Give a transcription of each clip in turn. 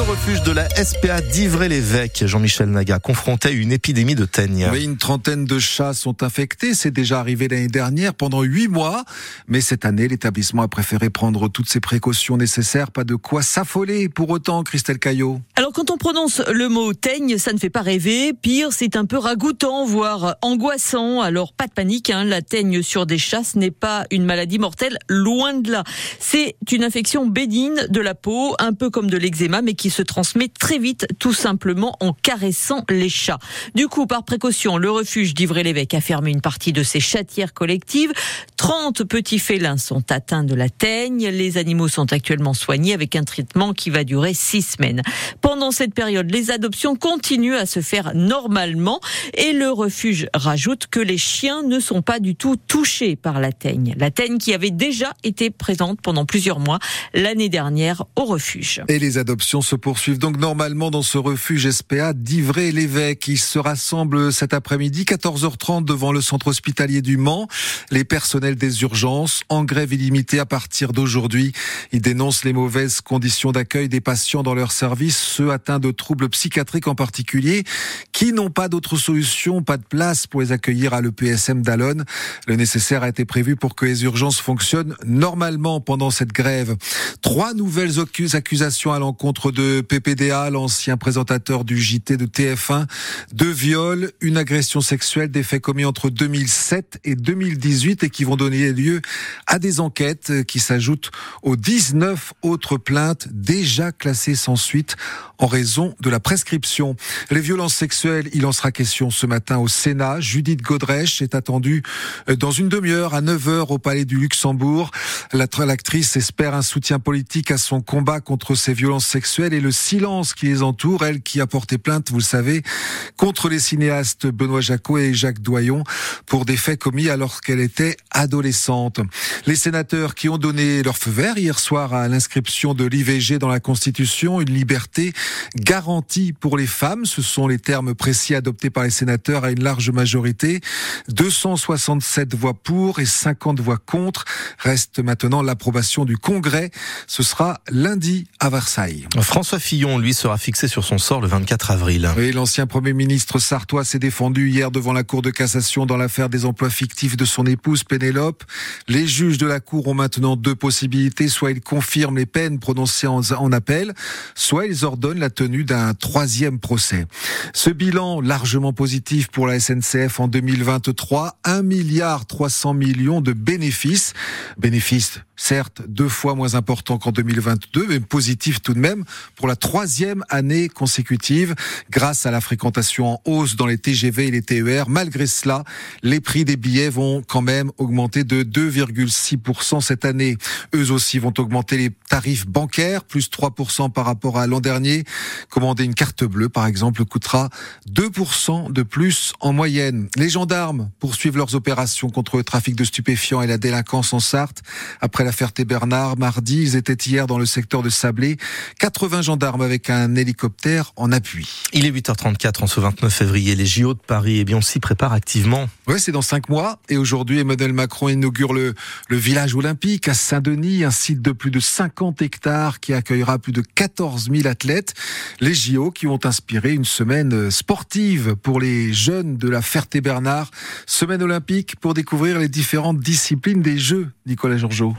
Le refuge de la SPA d'Ivray-l'Évêque, Jean-Michel Naga, confronté à une épidémie de teigne. Oui, une trentaine de chats sont infectés. C'est déjà arrivé l'année dernière pendant huit mois. Mais cette année, l'établissement a préféré prendre toutes ces précautions nécessaires. Pas de quoi s'affoler pour autant, Christelle Caillot. Alors, quand on prononce le mot teigne, ça ne fait pas rêver. Pire, c'est un peu ragoûtant, voire angoissant. Alors, pas de panique, hein. la teigne sur des chats, ce n'est pas une maladie mortelle, loin de là. C'est une infection bénigne de la peau, un peu comme de l'eczéma, mais qui se transmet très vite, tout simplement en caressant les chats. Du coup, par précaution, le refuge d'Ivray-l'Évêque a fermé une partie de ses chatières collectives. 30 petits félins sont atteints de la teigne. Les animaux sont actuellement soignés avec un traitement qui va durer six semaines. Pendant cette période, les adoptions continuent à se faire normalement et le refuge rajoute que les chiens ne sont pas du tout touchés par la teigne. La teigne qui avait déjà été présente pendant plusieurs mois l'année dernière au refuge. Et les adoptions se poursuivent donc normalement dans ce refuge SPA d'Ivray-l'Évêque. Ils se rassemblent cet après-midi, 14h30 devant le centre hospitalier du Mans. Les personnels des urgences en grève illimitée à partir d'aujourd'hui. Ils dénoncent les mauvaises conditions d'accueil des patients dans leur service, ceux atteints de troubles psychiatriques en particulier, qui n'ont pas d'autre solution, pas de place pour les accueillir à l'EPSM d'Alonne. Le nécessaire a été prévu pour que les urgences fonctionnent normalement pendant cette grève. Trois nouvelles accusations à l'encontre de PPDA, l'ancien présentateur du JT de TF1, deux viols, une agression sexuelle, des faits commis entre 2007 et 2018 et qui vont donner lieu à des enquêtes qui s'ajoutent aux 19 autres plaintes déjà classées sans suite en raison de la prescription. Les violences sexuelles, il en sera question ce matin au Sénat. Judith Godrèche est attendue dans une demi-heure à 9h au Palais du Luxembourg. L'actrice espère un soutien politique à son combat contre ces violences sexuelles et le silence qui les entoure, elle qui a porté plainte, vous le savez, contre les cinéastes Benoît Jacot et Jacques Doyon pour des faits commis alors qu'elle était adolescente. Les sénateurs qui ont donné leur feu vert hier soir à l'inscription de l'IVG dans la Constitution, une liberté garantie pour les femmes, ce sont les termes précis adoptés par les sénateurs à une large majorité. 267 voix pour et 50 voix contre. Reste maintenant l'approbation du Congrès. Ce sera lundi à Versailles. François Fillon, lui, sera fixé sur son sort le 24 avril. Oui, l'ancien Premier ministre sartois s'est défendu hier devant la Cour de cassation dans l'affaire des emplois fictifs de son épouse Pénélope. Les juges de la Cour ont maintenant deux possibilités. Soit ils confirment les peines prononcées en, appel, soit ils ordonnent la tenue d'un troisième procès. Ce bilan largement positif pour la SNCF en 2023, 1 milliard 300 millions de bénéfices. Bénéfices certes deux fois moins importants qu'en 2022, mais positif tout de même pour la troisième année consécutive grâce à la fréquentation en hausse dans les TGV et les TER. Malgré cela, les prix des billets vont quand même augmenter de 2,6% cette année. Eux aussi vont augmenter les tarifs bancaires, plus 3% par rapport à l'an dernier. Commander une carte bleue, par exemple, coûtera 2% de plus en moyenne. Les gendarmes poursuivent leurs opérations contre le trafic de stupéfiants et la délinquance en Sarthe. Après la Ferté-Bernard, mardi, ils étaient hier dans le secteur de Sablé. 80 gendarmes avec un hélicoptère en appui. Il est 8h34 en ce 29 février. Les JO de Paris, et eh bien, on s'y prépare activement. Oui, c'est dans cinq mois. Et aujourd'hui, Emmanuel Macron inaugure le, le village olympique à Saint-Denis, un site de plus de 50 hectares qui accueillera plus de 14 000 athlètes. Les JO qui vont inspirer une semaine sportive pour les jeunes de la Ferté-Bernard. Semaine olympique pour découvrir les différentes disciplines des Jeux, Nicolas Georgeot.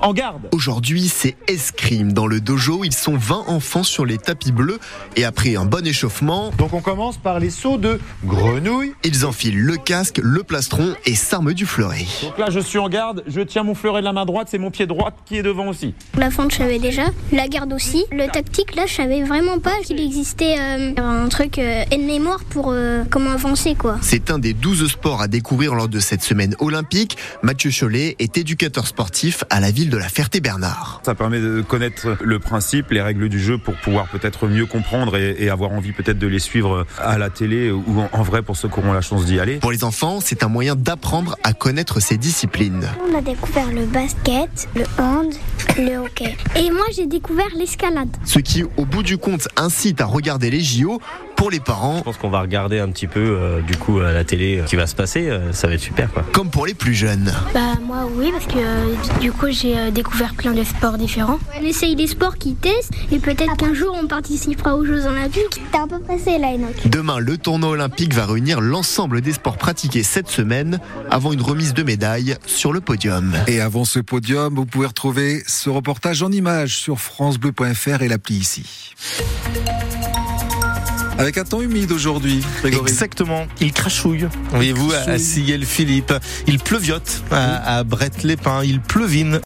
Aujourd'hui, c'est escrime dans le dojo. Ils sont 20 enfants sur les tapis bleus. Et après un bon échauffement. Donc on commence par les sauts de grenouille. Ils enfilent le casque, le plastron et s'arment du fleuret. Donc là, je suis en garde. Je tiens mon fleuret de la main droite. C'est mon pied droit qui est devant aussi. La fente, je savais déjà. La garde aussi. Le tactique, là, je savais vraiment pas qu'il existait euh, un truc euh, mémoire pour euh, comment avancer, quoi. C'est un des 12 sports à découvrir lors de cette semaine olympique. Mathieu Cholet est éducateur sportif à la ville de la Ferté-Bernard. Ça permet de connaître le principe, les règles du jeu pour pouvoir peut-être mieux comprendre et, et avoir envie peut-être de les suivre à la télé ou en, en vrai pour ceux qui auront la chance d'y aller. Pour les enfants, c'est un moyen d'apprendre à connaître ces disciplines. On a découvert le basket, le hand, le hockey. Et moi, j'ai découvert l'escalade. Ce qui, au bout du compte, incite à regarder les JO Pour les parents, Je pense qu'on va regarder un petit peu euh, du coup à la télé euh, ce qui va se passer. euh, ça va être super quoi. comme pour les plus jeunes. Bah moi oui parce que euh, du coup j'ai euh, découvert plein de sports différents. On essaye des sports qui testent et peut-être qu'un jour on participera aux Jeux Olympiques. T'es un peu pressé là Enoch. Demain, le tournoi olympique va réunir l'ensemble des sports pratiqués cette semaine avant une remise de médailles sur le podium. Et avant ce podium, vous pouvez retrouver ce reportage en images sur francebleu.fr et l'appli ici. Avec un temps humide aujourd'hui, Grégory. Exactement, il crachouille. Voyez-vous, à. Siguel Philippe. Il pleuviote à, à Brett-les-Pins. Il pleuvine